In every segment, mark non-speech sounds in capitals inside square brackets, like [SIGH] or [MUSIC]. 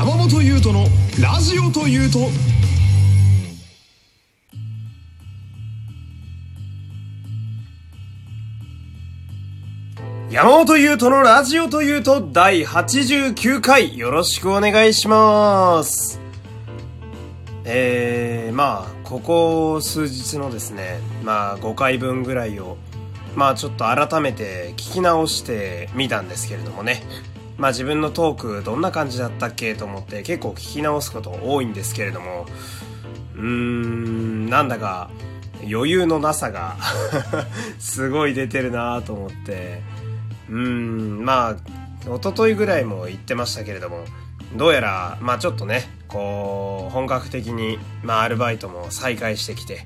山本優斗のラジオというと山本優斗のラジオというと第89回よろしくお願いします。えー、まあ、ここ数日のですね、まあ5回分ぐらいを、まあちょっと改めて聞き直してみたんですけれどもね。まあ自分のトークどんな感じだったっけと思って結構聞き直すこと多いんですけれども、うーん、なんだか余裕のなさが [LAUGHS] すごい出てるなと思って、うーん、まあ、一昨日ぐらいも言ってましたけれども、どうやら、まあちょっとね、こう、本格的に、まあアルバイトも再開してきて、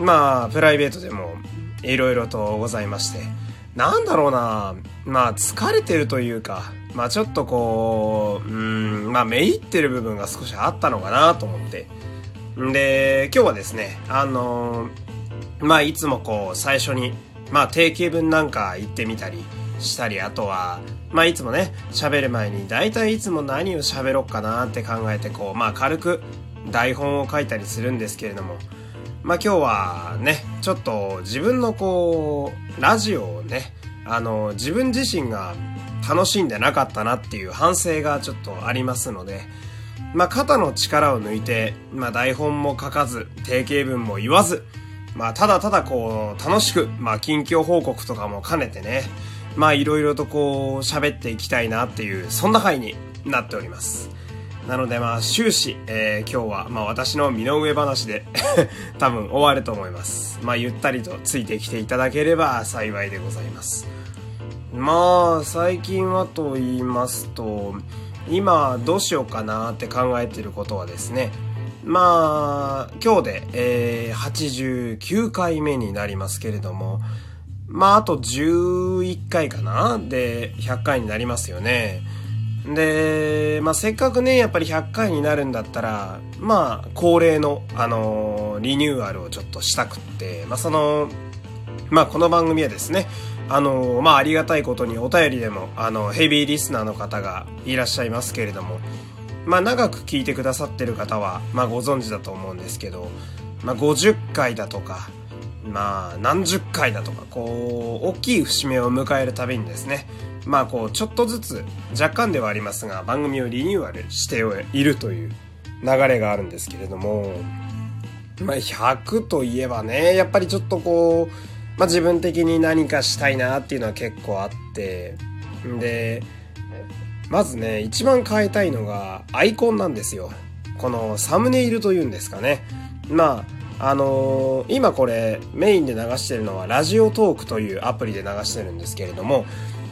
まあプライベートでもいろいろとございまして、なんだろうな、まあ疲れてるというか、まあちょっとこう、うん、まあめいってる部分が少しあったのかなと思って。んで、今日はですね、あのまあいつもこう最初に、まあ定型文なんか言ってみたりしたり、あとは、まあいつもね、喋る前に大体いつも何を喋ろうかなって考えてこう、まあ軽く台本を書いたりするんですけれども、まあ今日はね、ちょっと自分のこう、ラジオをね、あの、自分自身が楽しんでなかったなっていう反省がちょっとありますので、まあ肩の力を抜いて、まあ台本も書かず、定型文も言わず、まあただただこう、楽しく、まあ近況報告とかも兼ねてね、まあいろいろとこう、喋っていきたいなっていう、そんな回になっております。なのでまあ終始、えー今日はまあ私の身の上話で [LAUGHS] 多分終わると思います。まあゆったりとついてきていただければ幸いでございます。まあ最近はと言いますと今どうしようかなって考えてることはですねまあ今日で、えー89回目になりますけれどもまああと11回かな？で100回になりますよね。で、まあ、せっかくね、やっぱり100回になるんだったら、まあ、恒例の、あのーリニューアルをちょっとしたくって、まあ、その、まあ、この番組はですね、あのまあ、ありがたいことにお便りでも、あの、ヘビーリスナーの方がいらっしゃいますけれども、まあ、長く聞いてくださってる方は、まあ、ご存知だと思うんですけど、まあ、50回だとか、まあ、何十回だとか、こう、大きい節目を迎えるたびにですね、まあ、こう、ちょっとずつ、若干ではありますが、番組をリニューアルしているという流れがあるんですけれども、まあ、100といえばね、やっぱりちょっとこう、まあ、自分的に何かしたいなっていうのは結構あって、で、まずね、一番変えたいのがアイコンなんですよ。このサムネイルというんですかね。まあ、あのー今これメインで流してるのはラジオトークというアプリで流してるんですけれども、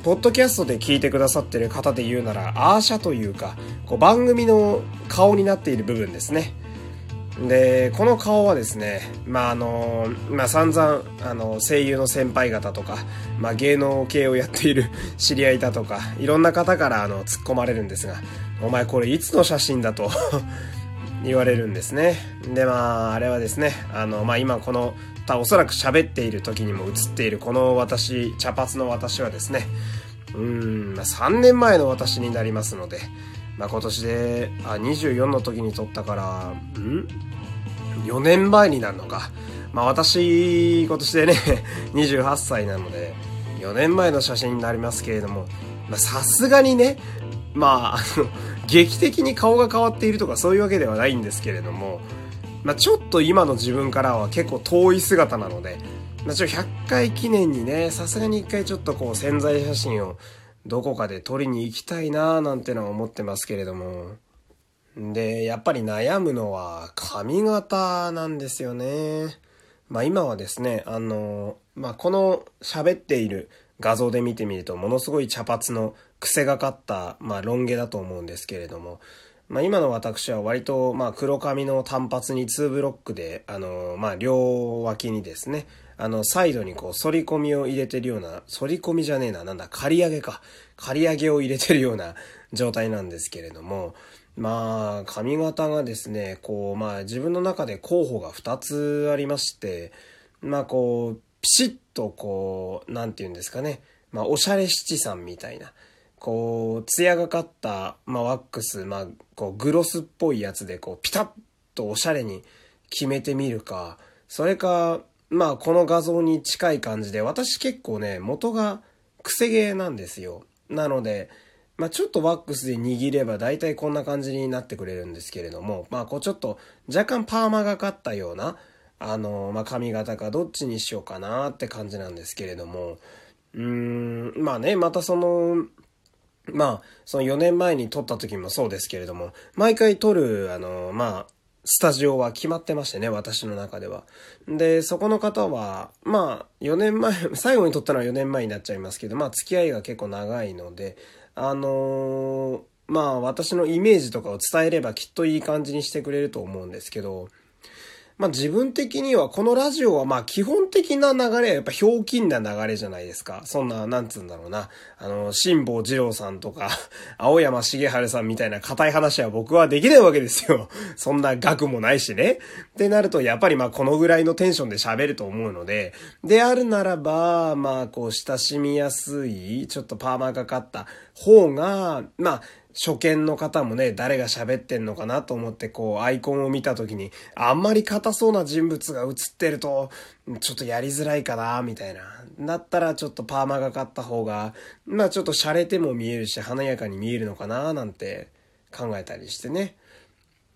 ポッドキャストで聞いてくださってる方で言うなら、アーシャというか、こう番組の顔になっている部分ですね。で、この顔はですね、まあ、あの、まあ、散々、あの、声優の先輩方とか、まあ、芸能系をやっている [LAUGHS] 知り合いだとか、いろんな方から、あの、突っ込まれるんですが、お前これいつの写真だと [LAUGHS] 言われるんですね。で、まあ、あれはですね、あの、まあ、今この、たおそらく喋っている時にも映っているこの私、茶髪の私はですね、うん、ま、3年前の私になりますので、まあ、今年で、あ、24の時に撮ったから、ん ?4 年前になるのか。まあ、私、今年でね、[LAUGHS] 28歳なので、4年前の写真になりますけれども、まあ、さすがにね、まあ、あの、劇的に顔が変わっているとかそういうわけではないんですけれども、まあ、ちょっと今の自分からは結構遠い姿なので、まあ、ちょ、100回記念にね、さすがに一回ちょっとこう潜在写真をどこかで撮りに行きたいなーなんてのは思ってますけれども。で、やっぱり悩むのは髪型なんですよね。まあ今はですね、あの、まあこの喋っている画像で見てみるとものすごい茶髪の癖がかった、まあロン毛だと思うんですけれども、まあ今の私は割と、まあ黒髪の単発に2ブロックで、あの、まあ両脇にですね、あの、サイドにこう、反り込みを入れてるような、反り込みじゃねえな、なんだ、刈り上げか。刈り上げを入れてるような状態なんですけれども、まあ、髪型がですね、こう、まあ自分の中で候補が2つありまして、まあこう、ピシッとこう、なんて言うんですかね、まあおしゃれ七さんみたいな、こう、艶がかった、まあ、ワックス、まあ、こう、グロスっぽいやつで、こう、ピタッとおしゃれに決めてみるか、それか、まあ、この画像に近い感じで、私結構ね、元が癖毛なんですよ。なので、まあ、ちょっとワックスで握れば大体こんな感じになってくれるんですけれども、まあ、こうちょっと若干パーマがかったような、あの、まあ、髪型かどっちにしようかなって感じなんですけれども、うーん、まあね、またその、まあ、その4年前に撮った時もそうですけれども、毎回撮る、あの、まあ、スタジオは決まってましてね、私の中では。で、そこの方は、まあ、4年前、[LAUGHS] 最後に撮ったのは4年前になっちゃいますけど、まあ、付き合いが結構長いので、あのー、まあ、私のイメージとかを伝えればきっといい感じにしてくれると思うんですけど、まあ自分的にはこのラジオはまあ基本的な流れはやっぱひょうきんな流れじゃないですか。そんな、なんつうんだろうな。あの、辛坊二郎さんとか、[LAUGHS] 青山茂春さんみたいな硬い話は僕はできないわけですよ。[LAUGHS] そんな額もないしね。ってなるとやっぱりまあこのぐらいのテンションで喋ると思うので、であるならば、まあこう親しみやすい、ちょっとパーマがかった方が、まあ初見の方もね、誰が喋ってんのかなと思って、こう、アイコンを見た時に、あんまり硬そうな人物が映ってると、ちょっとやりづらいかな、みたいな。だったら、ちょっとパーマがかった方が、まあちょっと洒落ても見えるし、華やかに見えるのかな、なんて考えたりしてね。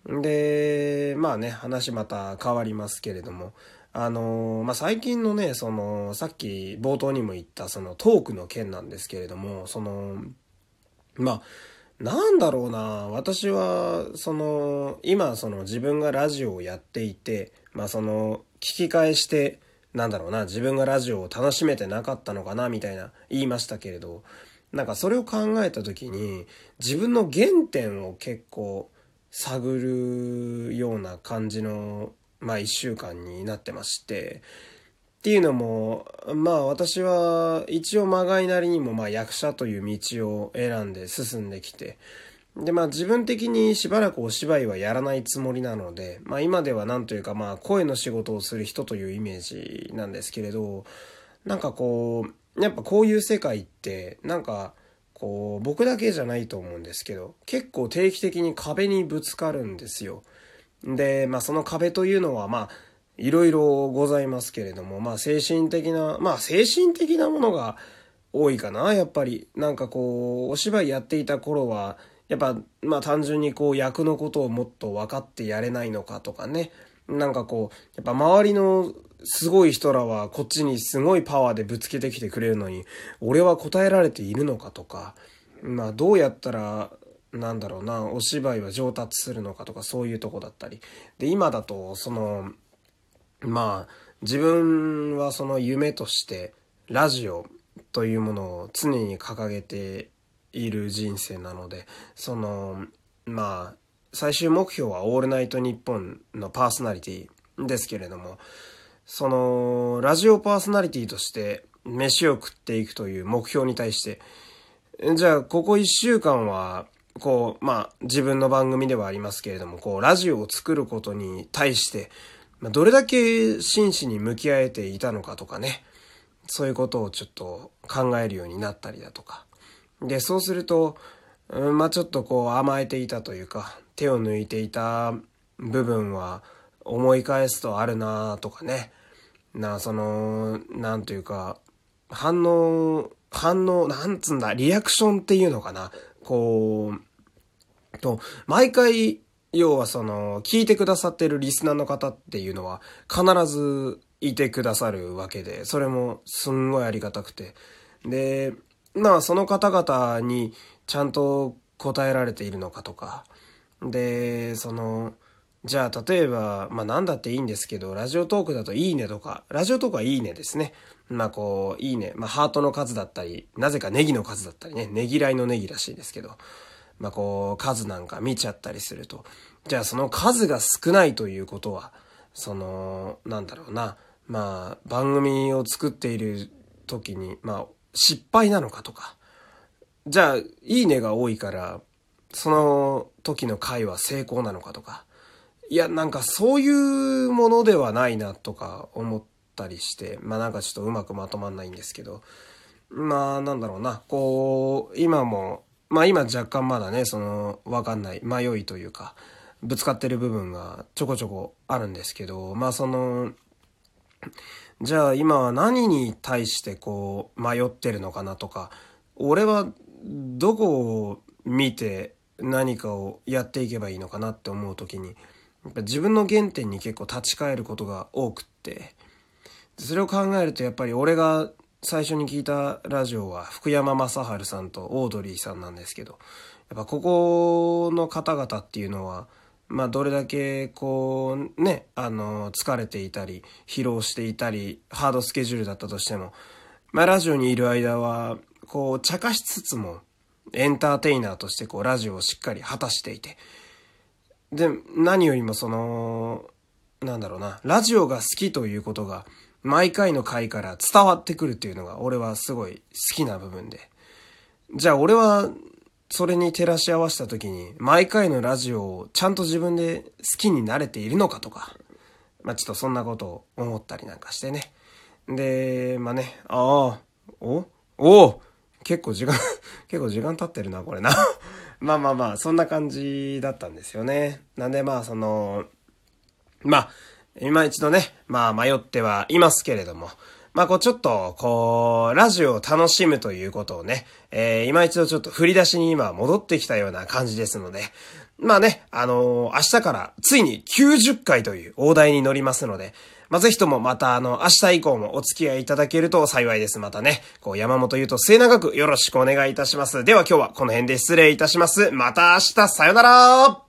で、まあね、話また変わりますけれども、あのまあ、最近のね、その、さっき冒頭にも言った、そのトークの件なんですけれども、その、まあ、なんだろうな。私は、その、今、その自分がラジオをやっていて、まあその、聞き返して、なんだろうな、自分がラジオを楽しめてなかったのかな、みたいな言いましたけれど、なんかそれを考えた時に、自分の原点を結構探るような感じの、まあ一週間になってまして、っていうのも、まあ私は一応まがいなりにもまあ役者という道を選んで進んできて、でまあ自分的にしばらくお芝居はやらないつもりなので、まあ今ではなんというかまあ声の仕事をする人というイメージなんですけれど、なんかこう、やっぱこういう世界ってなんかこう僕だけじゃないと思うんですけど、結構定期的に壁にぶつかるんですよ。で、まあその壁というのはまあいろいろございますけれども、まあ精神的な、まあ精神的なものが多いかな、やっぱり。なんかこう、お芝居やっていた頃は、やっぱ、まあ単純にこう役のことをもっと分かってやれないのかとかね。なんかこう、やっぱ周りのすごい人らはこっちにすごいパワーでぶつけてきてくれるのに、俺は答えられているのかとか、まあどうやったら、なんだろうな、お芝居は上達するのかとかそういうとこだったり。で、今だと、その、まあ、自分はその夢としてラジオというものを常に掲げている人生なので、その、まあ、最終目標はオールナイトニッポンのパーソナリティですけれども、その、ラジオパーソナリティとして飯を食っていくという目標に対して、じゃあ、ここ一週間は、こう、まあ、自分の番組ではありますけれども、こう、ラジオを作ることに対して、まあ、どれだけ真摯に向き合えていたのかとかね、そういうことをちょっと考えるようになったりだとか。で、そうすると、うん、まあちょっとこう甘えていたというか、手を抜いていた部分は思い返すとあるなとかね。な、その、なんというか、反応、反応、なんつんだ、リアクションっていうのかな。こう、と、毎回要はその、聞いてくださってるリスナーの方っていうのは必ずいてくださるわけで、それもすんごいありがたくて。で、まあその方々にちゃんと答えられているのかとか。で、その、じゃあ例えば、まあ何だっていいんですけど、ラジオトークだといいねとか、ラジオトークはいいねですね。まあこう、いいね。まあハートの数だったり、なぜかネギの数だったりね、ねぎらいのネギらしいですけど。まあ、こう、数なんか見ちゃったりすると、じゃあその数が少ないということは、その、なんだろうな、まあ、番組を作っている時に、まあ、失敗なのかとか、じゃあ、いいねが多いから、その時の回は成功なのかとか、いや、なんかそういうものではないなとか思ったりして、まあなんかちょっとうまくまとまんないんですけど、まあなんだろうな、こう、今もまあ今若干まだね、その、わかんない、迷いというか、ぶつかってる部分がちょこちょこあるんですけど、まあその、じゃあ今は何に対してこう迷ってるのかなとか、俺はどこを見て何かをやっていけばいいのかなって思う時に、自分の原点に結構立ち返ることが多くって、それを考えるとやっぱり俺が最初に聞いたラジオは福山雅治さんとオードリーさんなんですけど、やっぱここの方々っていうのは、まあどれだけこうね、あの、疲れていたり、疲労していたり、ハードスケジュールだったとしても、まあラジオにいる間は、こう茶化しつつも、エンターテイナーとしてこうラジオをしっかり果たしていて、で、何よりもその、なんだろうな、ラジオが好きということが、毎回の回から伝わってくるっていうのが、俺はすごい好きな部分で。じゃあ俺は、それに照らし合わせた時に、毎回のラジオをちゃんと自分で好きになれているのかとか、まあちょっとそんなことを思ったりなんかしてね。で、まあね、ああ、おお結構時間 [LAUGHS] 結構時間経ってるな、これな [LAUGHS] まあまあまあ、そんな感じだったんですよね。なんでまあ、その、まあ、今一度ね、まあ迷ってはいますけれども、まあこうちょっと、こう、ラジオを楽しむということをね、えー、今一度ちょっと振り出しに今戻ってきたような感じですので、まあね、あのー、明日からついに90回という大台に乗りますので、まあ、ぜひともまたあの、明日以降もお付き合いいただけると幸いです。またね、こう山本優と末永くよろしくお願いいたします。では今日はこの辺で失礼いたします。また明日、さよなら